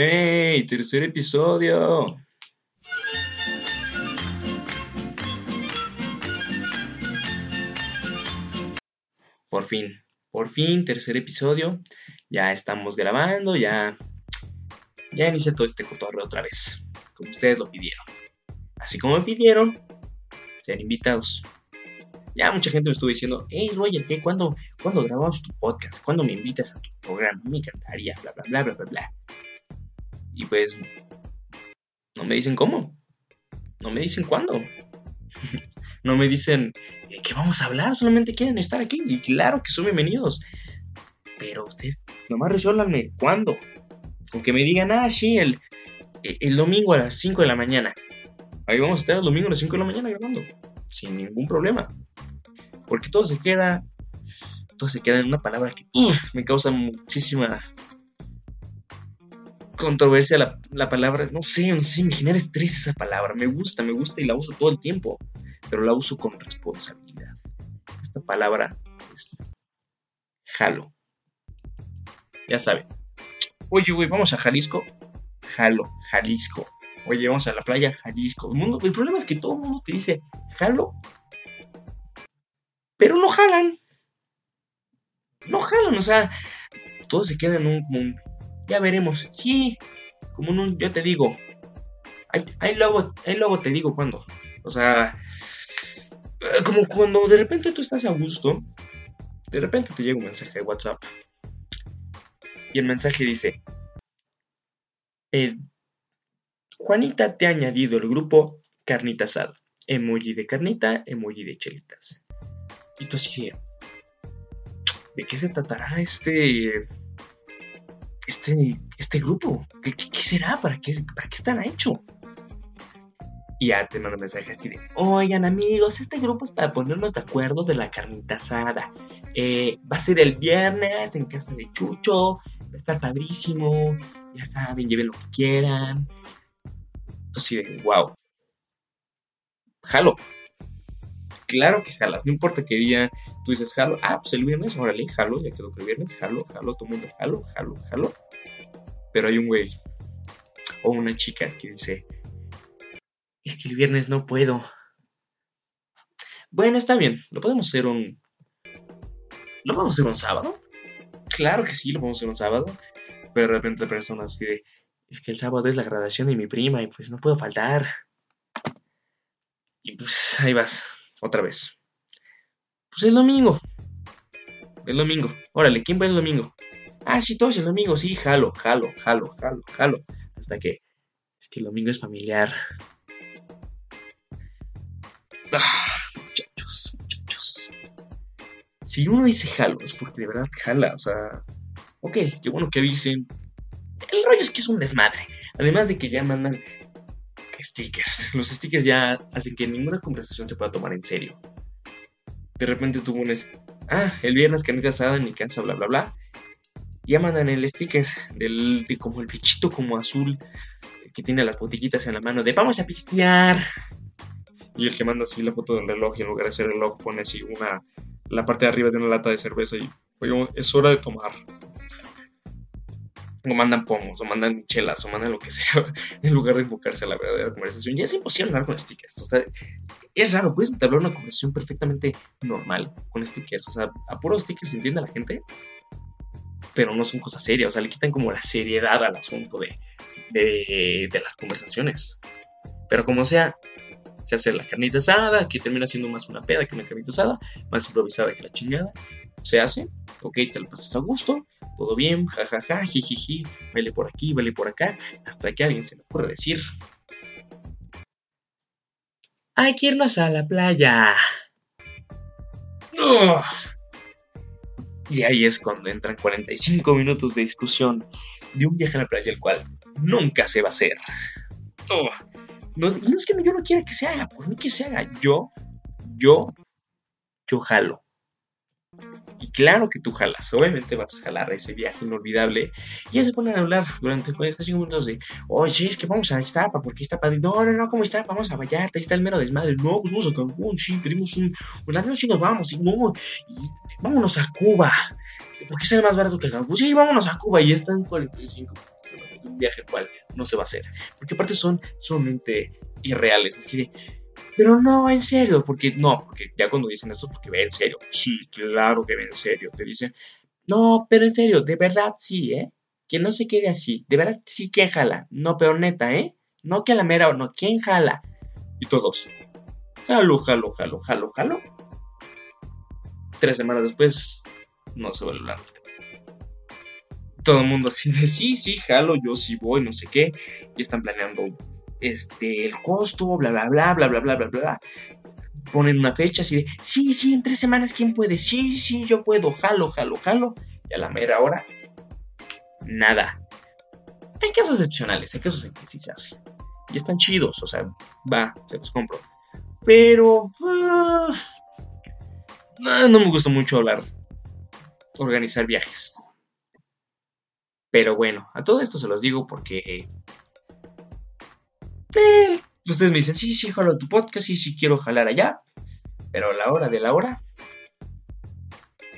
¡Hey! Tercer episodio. Por fin, por fin, tercer episodio. Ya estamos grabando, ya. Ya inicia todo este cotorreo otra vez. Como ustedes lo pidieron. Así como me pidieron, sean invitados. Ya mucha gente me estuvo diciendo, hey Roger, ¿qué? ¿Cuándo, ¿cuándo grabamos tu podcast? ¿Cuándo me invitas a tu programa? Me encantaría, bla, bla, bla, bla, bla, bla. Y pues, no me dicen cómo. No me dicen cuándo. no me dicen qué vamos a hablar, solamente quieren estar aquí. Y claro que son bienvenidos. Pero ustedes nomás resuélvanme cuándo. Con que me digan, ah, sí, el, el domingo a las 5 de la mañana. Ahí vamos a estar el domingo a las 5 de la mañana grabando. Sin ningún problema. Porque todo se queda. Todo se queda en una palabra que me causa muchísima controversia la, la, palabra. No sé, no sé, me genera estrés esa palabra. Me gusta, me gusta y la uso todo el tiempo. Pero la uso con responsabilidad. Esta palabra es jalo. Ya saben. Oye, güey, vamos a Jalisco. Jalo, Jalisco. Oye, vamos a la playa, Jalisco. El, mundo, el problema es que todo el mundo te dice jalo, pero no jalan. No jalan, o sea, todo se queda en un, como ya veremos. Sí, como un, yo te digo. Ahí, luego, ahí luego te digo cuándo. O sea, eh, como cuando de repente tú estás a gusto, de repente te llega un mensaje de WhatsApp. Y el mensaje dice, Juanita te ha añadido el grupo carnita asada. Emoji de carnita, emoji de chelitas. Y tú así de, qué se tratará este, este, este grupo? ¿Qué, será? ¿Para qué, ¿Para qué están hecho? Y ya te mando mensajes así de, oigan amigos, este grupo es para ponernos de acuerdo de la carnita asada. Eh, va a ser el viernes en casa de Chucho, va a estar padrísimo, ya saben, lleven lo que quieran. Entonces, wow. Jalo. Claro que jalas, no importa qué día tú dices jalo. Ah, pues el viernes, órale, jalo, ya quedó que el viernes, jalo, jalo, todo el mundo, jalo, jalo, jalo. Pero hay un güey o una chica que dice, es que el viernes no puedo. Bueno, está bien, lo podemos hacer un... ¿Lo podemos hacer un sábado? Claro que sí, lo podemos hacer un sábado. Pero de repente la persona así de, es que el sábado es la graduación de mi prima y pues no puedo faltar. Y pues ahí vas, otra vez. Pues el domingo. El domingo. Órale, ¿quién va el domingo? Ah, sí, todos el domingo, sí, jalo, jalo, jalo, jalo, jalo. Hasta que. Es que el domingo es familiar. Ah, muchachos, muchachos. Si uno dice jalo, es porque de verdad jala, o sea. Ok, qué bueno que avisen. El rollo es que es un desmadre. Además de que ya mandan stickers. Los stickers ya hacen que ninguna conversación se pueda tomar en serio. De repente tú pones, ah, el viernes carnita asada en mi casa, bla, bla, bla. Ya mandan el sticker del, de como el bichito como azul que tiene las botiquitas en la mano de vamos a pistear. Y el que manda así la foto del reloj y en lugar de ser reloj pone así una, la parte de arriba de una lata de cerveza y, oye, es hora de tomar o mandan pomos, o mandan chelas, o mandan lo que sea, en lugar de enfocarse a la verdadera conversación. Ya es imposible hablar con stickers. O sea, es raro, puedes entablar una conversación perfectamente normal con stickers. O sea, a stickers entiende la gente, pero no son cosas serias. O sea, le quitan como la seriedad al asunto de, de, de las conversaciones. Pero como sea, se hace la carnita asada, que termina siendo más una peda que una carnita asada, más improvisada que la chingada. Se hace, ok, te lo pasas a gusto, todo bien, jajaja, jijiji, vele por aquí, vele por acá, hasta que alguien se le ocurre decir: Hay que irnos a la playa. Y ahí es cuando entran 45 minutos de discusión de un viaje a la playa, el cual nunca se va a hacer. No, es que yo no quiera que se haga, por mí que se haga. Yo, yo, yo jalo. Y claro que tú jalas, obviamente vas a jalar ese viaje inolvidable. Y ya se ponen a hablar durante 45 minutos de, oye, es que vamos a Iztapa, porque padre. No, no, no, ¿cómo está? Vamos a Vallarta, ahí está el mero desmadre. No, pues vamos a Cancún, sí, pedimos un, un avión, sí nos vamos. Y no, y vámonos a Cuba. ¿Por qué sale más barato que Cancún? Sí, vámonos a Cuba y están 45 un viaje cual no se va a hacer. Porque aparte son sumamente irreales. Así de, pero no, en serio, porque no, porque ya cuando dicen eso, porque ve en serio. Sí, claro que ve en serio. Te dicen, no, pero en serio, de verdad sí, ¿eh? Que no se quede así. De verdad sí, ¿quién jala? No, pero neta, ¿eh? No que a la mera o no, ¿quién jala? Y todos, jalo, jalo, jalo, jalo, jalo. Tres semanas después, no se a hablar. Todo el mundo así de, sí, sí, jalo, yo sí voy, no sé qué. Y están planeando este, el costo, bla, bla, bla, bla, bla, bla, bla, bla. Ponen una fecha así de, sí, sí, en tres semanas, ¿quién puede? Sí, sí, yo puedo, jalo, jalo, jalo. Y a la mera hora, nada. Hay casos excepcionales, hay casos en que sí se hace. Y están chidos, o sea, va, se los compro. Pero... Uh, no, me gusta mucho hablar, organizar viajes. Pero bueno, a todo esto se los digo porque... Eh, ustedes me dicen, sí, sí, jalo tu podcast, sí, sí, quiero jalar allá. Pero a la hora de la hora,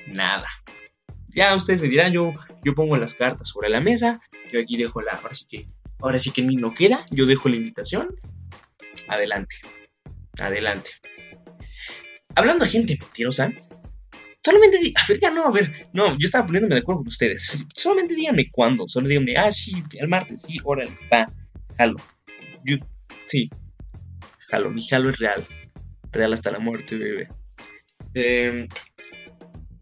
nada. Ya ustedes me dirán, yo, yo pongo las cartas sobre la mesa, yo aquí dejo la, ahora sí que, ahora sí que mí no queda, yo dejo la invitación. Adelante, adelante. Hablando de gente mentirosa, solamente no, a ver, no, yo estaba poniéndome de acuerdo con ustedes. Solamente díganme cuándo, solo díganme, ah, sí, el martes, sí, órale, va, jalo. Sí, jalo, mi jalo es real, real hasta la muerte, bebé. Eh,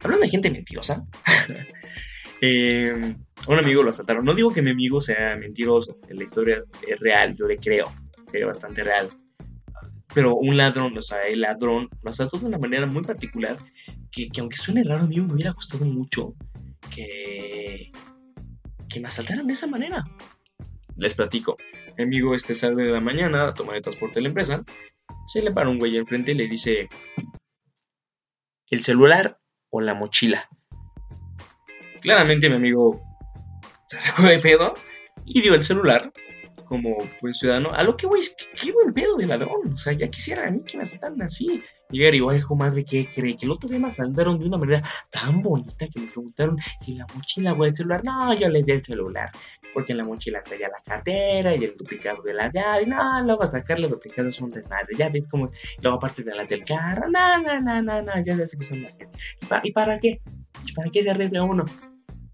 hablando de gente mentirosa, eh, un amigo lo asaltaron. No digo que mi amigo sea mentiroso, la historia es real, yo le creo, sería bastante real. Pero un ladrón, o sea, el ladrón lo asaltó de una manera muy particular que, aunque suene raro, a mí me hubiera gustado mucho que, que me asaltaran de esa manera. Les platico. Mi amigo este sale de la mañana, toma de transporte de la empresa, se le para un güey enfrente y le dice, el celular o la mochila. Claramente mi amigo se sacó de pedo y dio el celular como buen ciudadano. A lo que voy es qué buen pedo de ladrón. O sea, ya quisiera a mí que me asaltaran así. Llegar y, oye, madre, ¿qué cree? Que el otro día me asaltaron de una manera tan bonita que me preguntaron si la mochila o el celular. No, yo les di el celular. Porque en la mochila traía la cartera y el duplicado de las llaves. No, luego sacar los duplicados son desmadre. Ya ves cómo es. Luego aparte de las del carro. No, no, no, no, no. Ya ves que son la gente. ¿Y, para qué? ¿Y para qué se arriesga uno?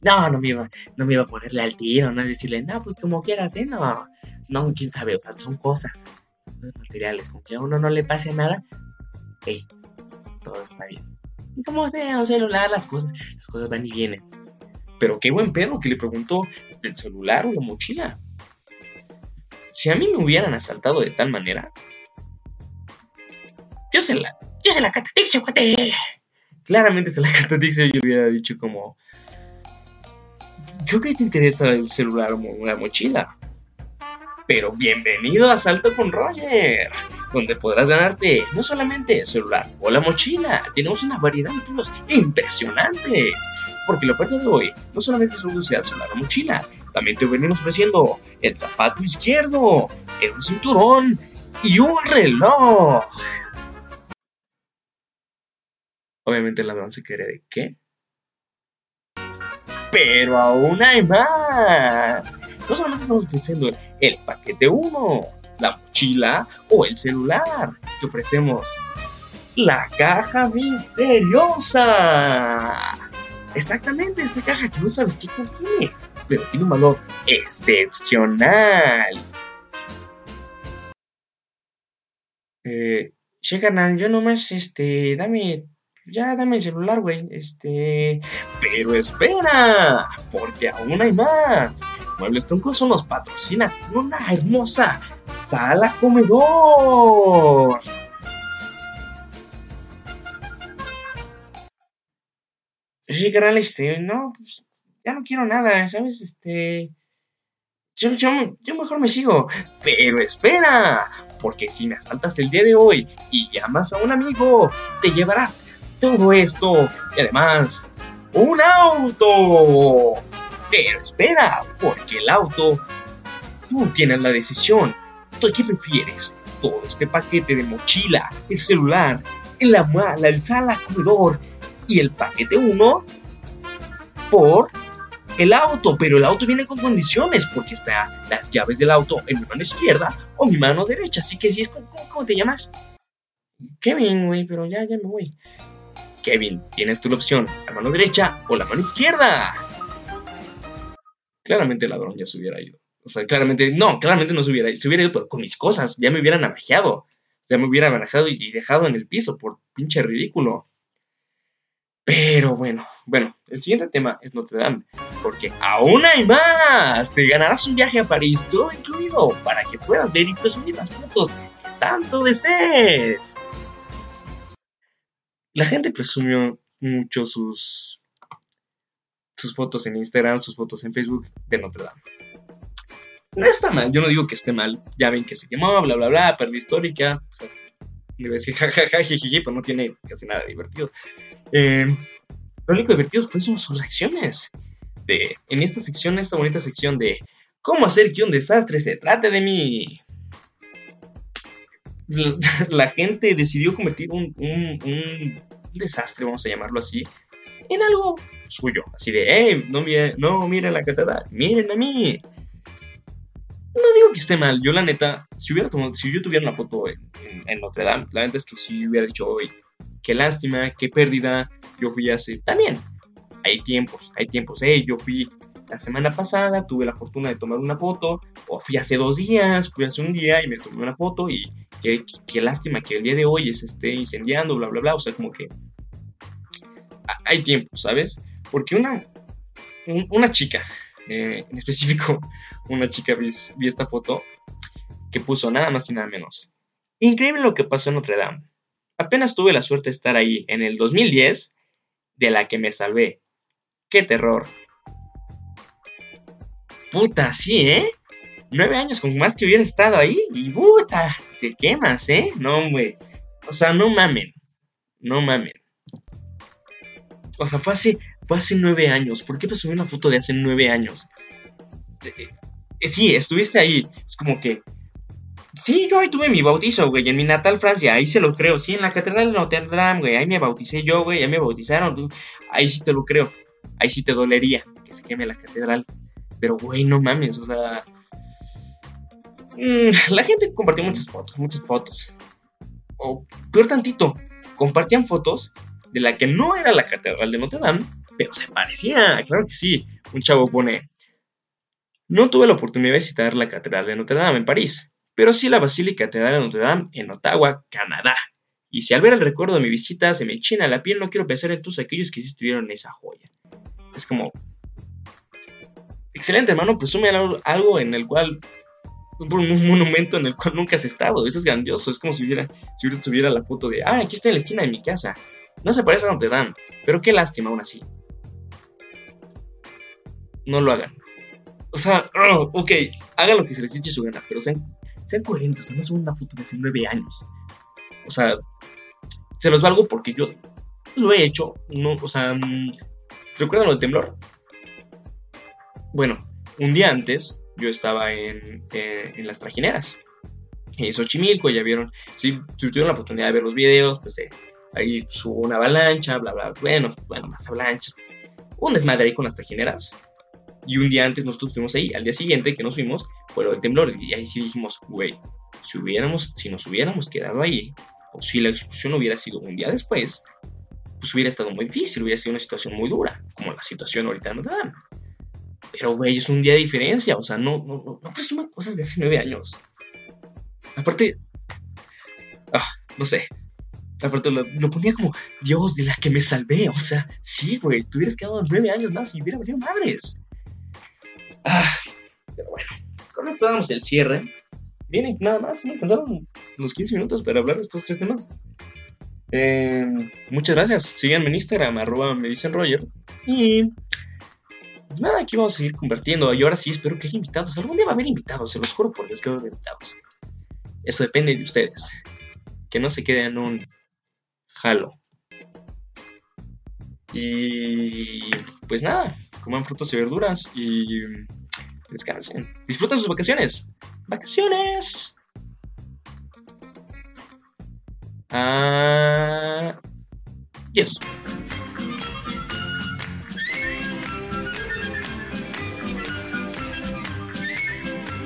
No, no me iba, no me iba a ponerle al tiro, no es decirle, no, pues como quieras, ¿eh? No, no, quién sabe, o sea, son cosas, materiales, con que a uno no le pase nada, hey, todo está bien. Y como sea, un celular, las cosas, las cosas van y vienen. Pero qué buen pedo que le preguntó del celular o la mochila. Si a mí me hubieran asaltado de tal manera, yo se la, yo se la cuate. Claramente se la catatixio, yo hubiera dicho como, creo que te interesa el celular o la mochila. Pero bienvenido a Salto con Roger, donde podrás ganarte no solamente el celular o la mochila, tenemos una variedad de títulos impresionantes. Porque la oferta de hoy no solamente se reduce al celular o mochila, también te venimos ofreciendo el zapato izquierdo, el cinturón y un reloj. Obviamente el ladrón se quiere de qué? Pero aún hay más. No solamente estamos ofreciendo el paquete 1, la mochila o el celular. Te ofrecemos la caja misteriosa. Exactamente, esa caja que no sabes qué contiene, pero tiene un valor excepcional. Eh, che, carnal, yo nomás, este, dame ya dame el celular, güey. Este. Pero espera, porque aún hay más. Muebles Troncoso nos patrocina con una hermosa sala comedor. Sí, carnal, este, no, pues ya no quiero nada, ¿sabes? Este. Yo, yo, yo mejor me sigo. Pero espera, porque si me asaltas el día de hoy y llamas a un amigo, te llevarás todo esto y además un auto. Pero espera, porque el auto, tú tienes la decisión. ¿Tú qué prefieres? Todo este paquete de mochila, el celular, la mala, el sala, comedor y el paquete 1 por el auto, pero el auto viene con condiciones porque está las llaves del auto en mi mano izquierda o mi mano derecha. Así que si es ¿cómo, te llamas? Kevin, güey, pero ya, ya me voy. Kevin, tienes tu opción, la mano derecha o la mano izquierda. Claramente el ladrón ya se hubiera ido. O sea, claramente, no, claramente no se hubiera ido, se hubiera ido, pero con mis cosas, ya me hubieran navajeado. Ya me hubiera manejado y dejado en el piso por pinche ridículo. Pero bueno, bueno, el siguiente tema es Notre Dame, porque aún hay más. Te ganarás un viaje a París, todo incluido, para que puedas ver y presumir las fotos que tanto desees. La gente presumió mucho sus sus fotos en Instagram, sus fotos en Facebook de Notre Dame. No está mal, yo no digo que esté mal. Ya ven que se quemó, bla, bla, bla, pérdida histórica. Voy a decir jajaja, pero no tiene casi nada divertido. Eh, lo único divertido fue sus, reacciones. De, en esta sección, esta bonita sección de cómo hacer que un desastre se trate de mí. La, gente decidió convertir un, un, desastre, vamos a llamarlo así, en algo suyo. Así de, hey, no, no miren la catedral, miren a mí. No digo que esté mal, yo la neta, si hubiera tomado, si yo tuviera una foto en, en Notre Dame, la neta es que si hubiera dicho hoy, qué lástima, qué pérdida, yo fui hace, también, hay tiempos, hay tiempos, hey, yo fui la semana pasada, tuve la fortuna de tomar una foto, o fui hace dos días, fui hace un día y me tomé una foto y qué, lástima que el día de hoy se esté incendiando, bla, bla, bla, o sea, como que hay tiempos, ¿sabes? Porque una, una chica, eh, en específico, una chica vi, vi esta foto que puso nada más y nada menos. Increíble lo que pasó en Notre Dame. Apenas tuve la suerte de estar ahí en el 2010, de la que me salvé. ¡Qué terror! Puta, sí, ¿eh? Nueve años con más que hubiera estado ahí y puta, te quemas, ¿eh? No, hombre. O sea, no mamen. No mamen. O sea, fue hace, fue hace nueve años. ¿Por qué presumí una foto de hace nueve años? Eh, eh, sí, estuviste ahí. Es como que Sí, yo ahí tuve mi bautizo, güey, en mi natal Francia, ahí se lo creo. Sí, en la catedral de Notre Dame, güey, ahí me bauticé yo, güey, ahí me bautizaron. Ahí sí te lo creo. Ahí sí te dolería que se queme la catedral. Pero, güey, no mames, o sea. Mm, la gente compartió muchas fotos, muchas fotos. O peor tantito, compartían fotos de la que no era la catedral de Notre Dame, pero se parecía, claro que sí. Un chavo pone. No tuve la oportunidad de visitar la catedral de Notre Dame en París pero sí la Basílica Catedral de Notre Dame en Ottawa, Canadá. Y si al ver el recuerdo de mi visita se me china la piel, no quiero pensar en todos aquellos que sí estuvieron en esa joya. Es como... Excelente, hermano, presume algo en el cual... Un monumento en el cual nunca has estado. Eso es grandioso. Es como si hubiera, si hubiera la foto de... Ah, aquí está en la esquina de mi casa. No se parece a Notre Dame, pero qué lástima aún así. No lo hagan. O sea, oh, ok, hagan lo que se les eche su gana, pero sean sean coherentes, o sea, no suban una foto de hace nueve años. O sea, se los valgo porque yo lo he hecho, no, o sea, mm, ¿recuerdan lo del temblor? Bueno, un día antes yo estaba en, en las trajineras, en Xochimilco, ya vieron, si, tuvieron la oportunidad de ver los videos, pues eh, ahí subo una avalancha, bla, bla, bueno, bueno, más avalancha. Un desmadre ahí con las trajineras. Y un día antes nosotros fuimos ahí. Al día siguiente que nos fuimos fue lo del temblor. Y ahí sí dijimos, güey, si, hubiéramos, si nos hubiéramos quedado ahí, o si la explosión hubiera sido un día después, pues hubiera estado muy difícil, hubiera sido una situación muy dura, como la situación ahorita no dan. Pero, güey, es un día de diferencia. O sea, no, no, no, no presuman cosas de hace nueve años. Aparte, ah, no sé. Aparte, lo, lo, ponía como Dios de la que me salvé. O sea, sí, güey, te hubieras quedado nueve años más y hubiera valido madres. Ah, pero bueno, con esto damos el cierre. Vienen nada más, me pasaron los 15 minutos para hablar de estos tres temas. Eh, muchas gracias. Síganme en Instagram, arroba me dicen Roger. Y nada, aquí vamos a seguir convirtiendo. Y ahora sí espero que haya invitados. Algún día va a haber invitados, se los juro por Dios que va a haber invitados. Eso depende de ustedes. Que no se queden un jalo. Y pues nada, coman frutas y verduras y descansen. Disfruten sus vacaciones. Vacaciones. Ah, yes.